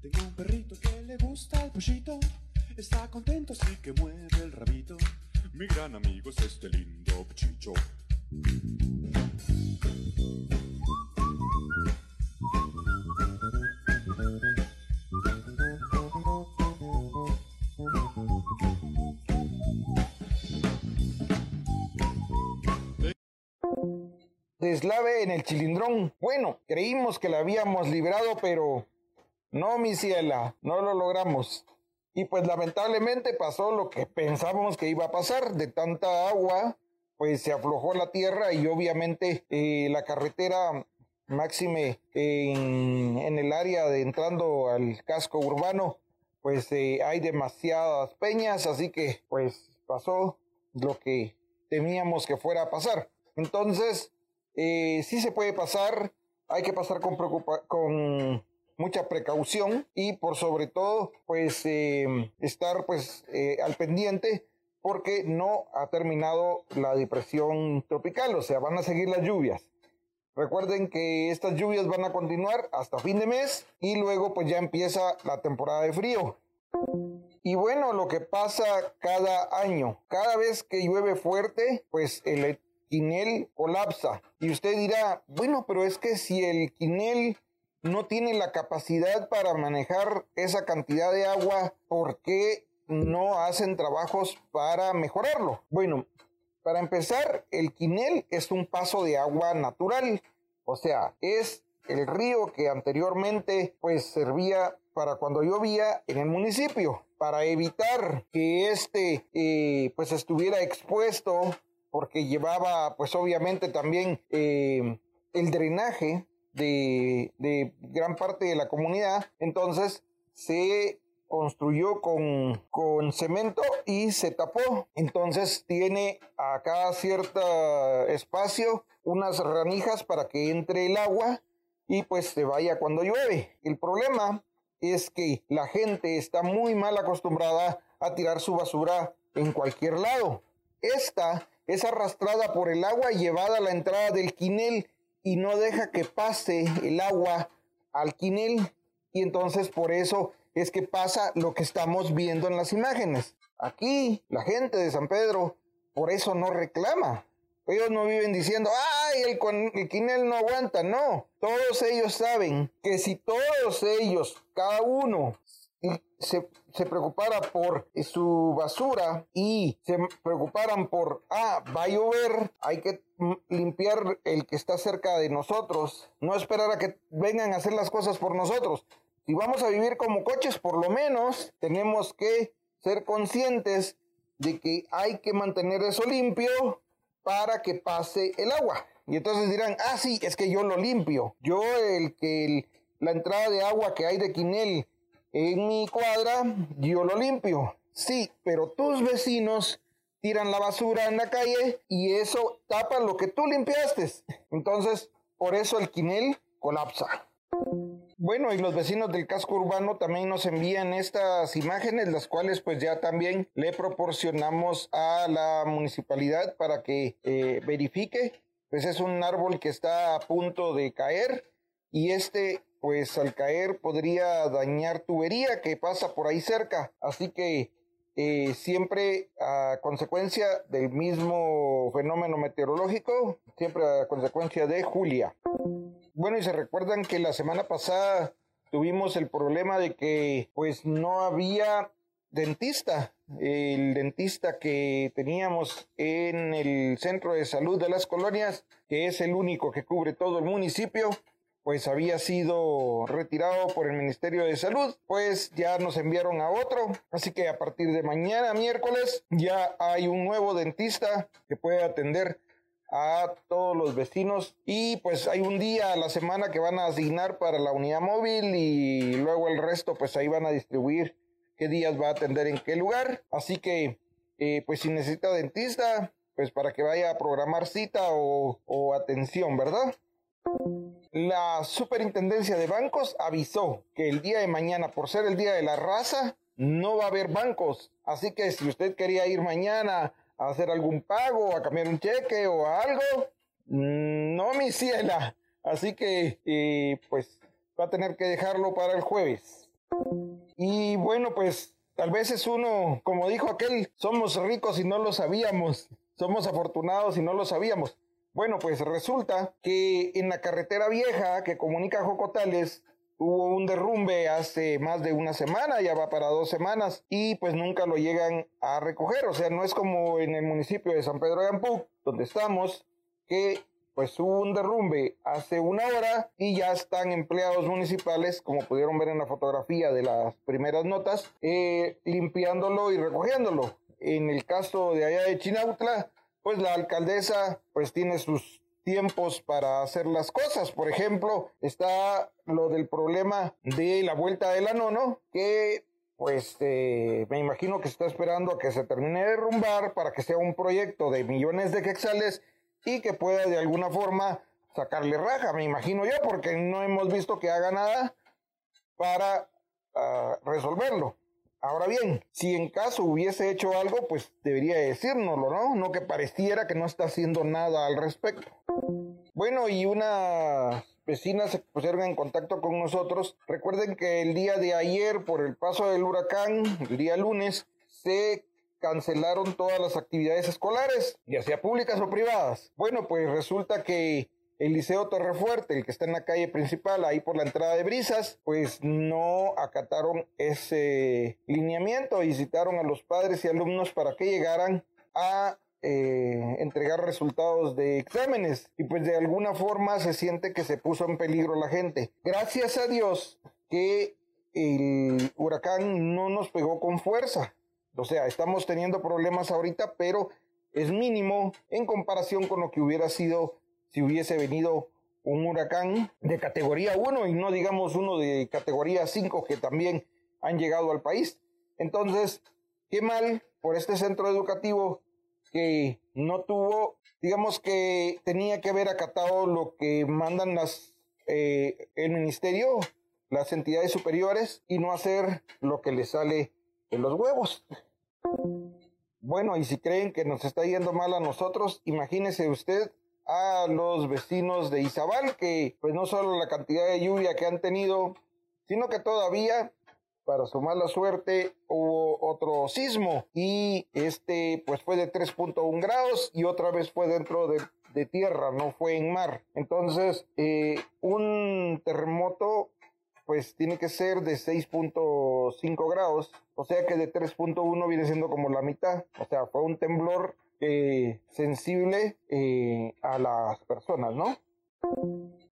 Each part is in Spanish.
Tengo un perrito que le gusta el pollito. Está contento, así que mueve el rabito. Mi gran amigo es este lindo chicho. Deslave en el chilindrón. Bueno, creímos que la habíamos librado, pero no, mi ciela, no lo logramos. Y pues lamentablemente pasó lo que pensábamos que iba a pasar. De tanta agua, pues se aflojó la tierra y obviamente eh, la carretera máxime en, en, el área de entrando al casco urbano, pues eh, hay demasiadas peñas, así que pues pasó lo que temíamos que fuera a pasar. Entonces, eh, sí se puede pasar, hay que pasar con, con mucha precaución y por sobre todo, pues eh, estar pues eh, al pendiente porque no ha terminado la depresión tropical, o sea, van a seguir las lluvias. Recuerden que estas lluvias van a continuar hasta fin de mes y luego pues ya empieza la temporada de frío. Y bueno, lo que pasa cada año, cada vez que llueve fuerte, pues el quinel colapsa. Y usted dirá, bueno, pero es que si el quinel no tiene la capacidad para manejar esa cantidad de agua, ¿por qué no hacen trabajos para mejorarlo? Bueno, para empezar, el quinel es un paso de agua natural, o sea, es el río que anteriormente pues servía para cuando llovía en el municipio para evitar que este eh, pues estuviera expuesto porque llevaba pues obviamente también eh, el drenaje de, de, gran parte de la comunidad. Entonces se construyó con, con cemento y se tapó. Entonces tiene acá cierto espacio unas ranijas para que entre el agua y pues se vaya cuando llueve. El problema es que la gente está muy mal acostumbrada a tirar su basura en cualquier lado. Esta es arrastrada por el agua y llevada a la entrada del quinel y no deja que pase el agua al quinel y entonces por eso es que pasa lo que estamos viendo en las imágenes. Aquí la gente de San Pedro por eso no reclama. Ellos no viven diciendo, ay, el, el quinel no aguanta. No, todos ellos saben que si todos ellos, cada uno, se, se, preocupara por su basura y se preocuparan por, ah, va a llover, hay que limpiar el que está cerca de nosotros, no esperar a que vengan a hacer las cosas por nosotros. Si vamos a vivir como coches, por lo menos tenemos que ser conscientes de que hay que mantener eso limpio para que pase el agua. Y entonces dirán, ah, sí, es que yo lo limpio. Yo el que la entrada de agua que hay de Quinel en mi cuadra, yo lo limpio. Sí, pero tus vecinos tiran la basura en la calle y eso tapa lo que tú limpiaste. Entonces, por eso el Quinel colapsa. Bueno, y los vecinos del casco urbano también nos envían estas imágenes, las cuales pues ya también le proporcionamos a la municipalidad para que eh, verifique. Pues es un árbol que está a punto de caer y este pues al caer podría dañar tubería que pasa por ahí cerca. Así que eh, siempre a consecuencia del mismo fenómeno meteorológico, siempre a consecuencia de Julia. Bueno, y se recuerdan que la semana pasada tuvimos el problema de que pues no había dentista. El dentista que teníamos en el centro de salud de las colonias, que es el único que cubre todo el municipio, pues había sido retirado por el Ministerio de Salud, pues ya nos enviaron a otro. Así que a partir de mañana, miércoles, ya hay un nuevo dentista que puede atender a todos los vecinos. Y pues hay un día a la semana que van a asignar para la unidad móvil y luego el resto pues ahí van a distribuir qué días va a atender en qué lugar. Así que eh, pues si necesita dentista pues para que vaya a programar cita o, o atención verdad la superintendencia de bancos avisó que el día de mañana por ser el día de la raza no va a haber bancos así que si usted quería ir mañana a hacer algún pago, a cambiar un cheque o algo. Mm, no, mi ciela. Así que, eh, pues, va a tener que dejarlo para el jueves. Y bueno, pues tal vez es uno, como dijo aquel, somos ricos y no lo sabíamos, somos afortunados y no lo sabíamos. Bueno, pues resulta que en la carretera vieja que comunica Jocotales hubo un derrumbe hace más de una semana, ya va para dos semanas, y pues nunca lo llegan a recoger. O sea, no es como en el municipio de San Pedro de Ampú, donde estamos, que pues hubo un derrumbe hace una hora y ya están empleados municipales, como pudieron ver en la fotografía de las primeras notas, eh, limpiándolo y recogiéndolo. En el caso de allá de Chinautla, pues la alcaldesa pues tiene sus tiempos para hacer las cosas. Por ejemplo, está lo del problema de la vuelta del anono, que pues eh, me imagino que está esperando a que se termine de derrumbar para que sea un proyecto de millones de quetzales y que pueda de alguna forma sacarle raja, me imagino yo, porque no hemos visto que haga nada para ah, resolverlo. Ahora bien, si en caso hubiese hecho algo, pues debería decírnoslo, ¿no? No que pareciera que no está haciendo nada al respecto. Bueno, y unas vecinas se pusieron en contacto con nosotros. Recuerden que el día de ayer, por el paso del huracán, el día lunes, se cancelaron todas las actividades escolares, ya sea públicas o privadas. Bueno, pues resulta que el Liceo Torrefuerte, el que está en la calle principal, ahí por la entrada de Brisas, pues no acataron ese lineamiento y citaron a los padres y alumnos para que llegaran a eh, entregar resultados de exámenes y pues de alguna forma se siente que se puso en peligro la gente. Gracias a Dios que el huracán no nos pegó con fuerza. O sea, estamos teniendo problemas ahorita, pero es mínimo en comparación con lo que hubiera sido si hubiese venido un huracán de categoría 1 y no digamos uno de categoría 5 que también han llegado al país. Entonces, qué mal por este centro educativo que no tuvo, digamos que tenía que haber acatado lo que mandan las, eh, el ministerio, las entidades superiores y no hacer lo que le sale en los huevos. Bueno, y si creen que nos está yendo mal a nosotros, imagínese usted a los vecinos de Izabal, que pues no solo la cantidad de lluvia que han tenido, sino que todavía, para su mala suerte, hubo otro sismo y este pues fue de 3.1 grados y otra vez fue dentro de, tierra, no fue en mar. Entonces, eh, un terremoto pues tiene que ser de 6.5 grados, o sea que de 3.1 viene siendo como la mitad, o sea, fue un temblor eh, sensible eh, a las personas, ¿no?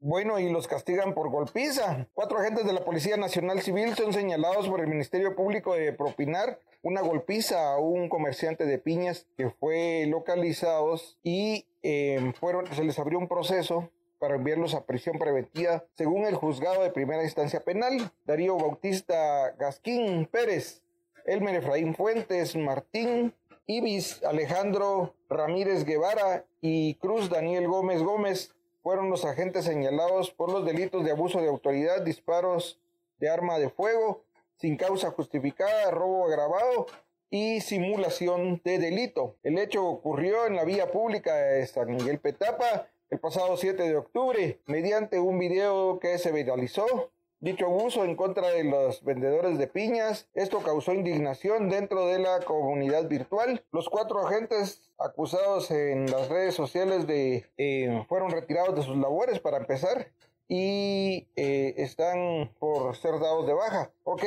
Bueno, y los castigan por golpiza. Cuatro agentes de la Policía Nacional Civil son señalados por el Ministerio Público de propinar una golpiza a un comerciante de piñas que fue localizados y eh, fueron, se les abrió un proceso para enviarlos a prisión preventiva según el juzgado de primera instancia penal. Darío Bautista Gasquín Pérez, Elmer Efraín Fuentes Martín Ibis Alejandro Ramírez Guevara y Cruz Daniel Gómez Gómez fueron los agentes señalados por los delitos de abuso de autoridad, disparos de arma de fuego sin causa justificada, robo agravado y simulación de delito. El hecho ocurrió en la vía pública de San Miguel Petapa el pasado 7 de octubre mediante un video que se viralizó Dicho abuso en contra de los vendedores de piñas, esto causó indignación dentro de la comunidad virtual. Los cuatro agentes acusados en las redes sociales de eh, fueron retirados de sus labores para empezar y eh, están por ser dados de baja. Ok,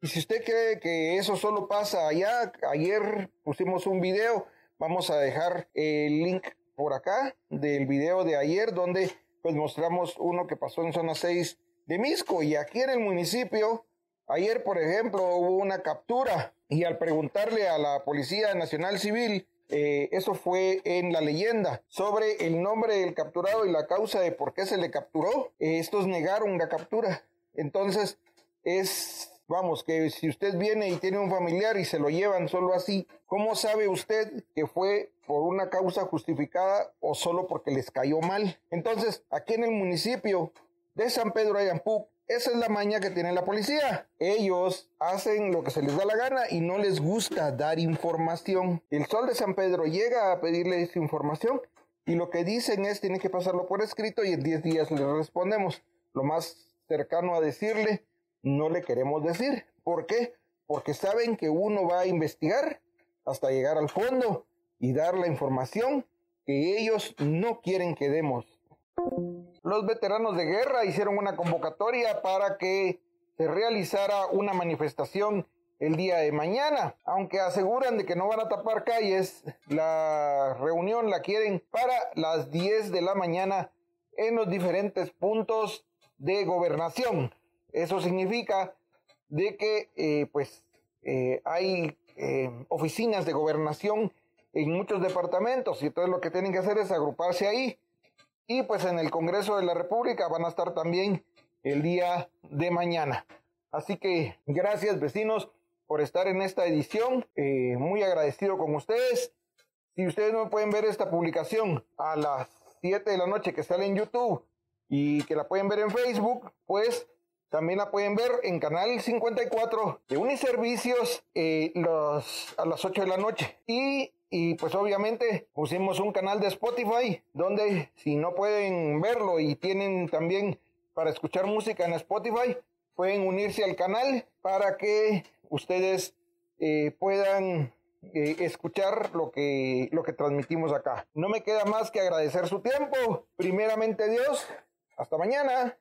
y si usted cree que eso solo pasa allá, ayer pusimos un video, vamos a dejar el link por acá del video de ayer donde pues mostramos uno que pasó en zona 6 de Misco. Y aquí en el municipio, ayer, por ejemplo, hubo una captura y al preguntarle a la Policía Nacional Civil, eh, eso fue en la leyenda, sobre el nombre del capturado y la causa de por qué se le capturó, eh, estos negaron la captura. Entonces, es Vamos, que si usted viene y tiene un familiar y se lo llevan solo así, ¿cómo sabe usted que fue por una causa justificada o solo porque les cayó mal? Entonces, aquí en el municipio de San Pedro Ayampú. Esa es la maña que tiene la policía. Ellos hacen lo que se les da la gana y no les gusta dar información. El sol de San Pedro llega a pedirles información y lo que dicen es tienen que pasarlo por escrito y en 10 días les respondemos. Lo más cercano a decirle no le queremos decir. ¿Por qué? Porque saben que uno va a investigar hasta llegar al fondo y dar la información que ellos no quieren que demos. Los veteranos de guerra hicieron una convocatoria para que se realizara una manifestación el día de mañana, aunque aseguran de que no van a tapar calles, la reunión la quieren para las 10 de la mañana en los diferentes puntos de gobernación. Eso significa de que eh, pues eh, hay eh, oficinas de gobernación en muchos departamentos y entonces lo que tienen que hacer es agruparse ahí y pues en el Congreso de la República van a estar también el día de mañana. Así que gracias vecinos por estar en esta edición, eh, muy agradecido con ustedes. Si ustedes no pueden ver esta publicación a las 7 de la noche que sale en YouTube y que la pueden ver en Facebook, pues también la pueden ver en Canal 54 de Uniservicios eh, a las 8 de la noche. Y, y pues obviamente pusimos un canal de Spotify donde si no pueden verlo y tienen también para escuchar música en Spotify, pueden unirse al canal para que ustedes eh, puedan eh, escuchar lo que, lo que transmitimos acá. No me queda más que agradecer su tiempo. Primeramente Dios. Hasta mañana.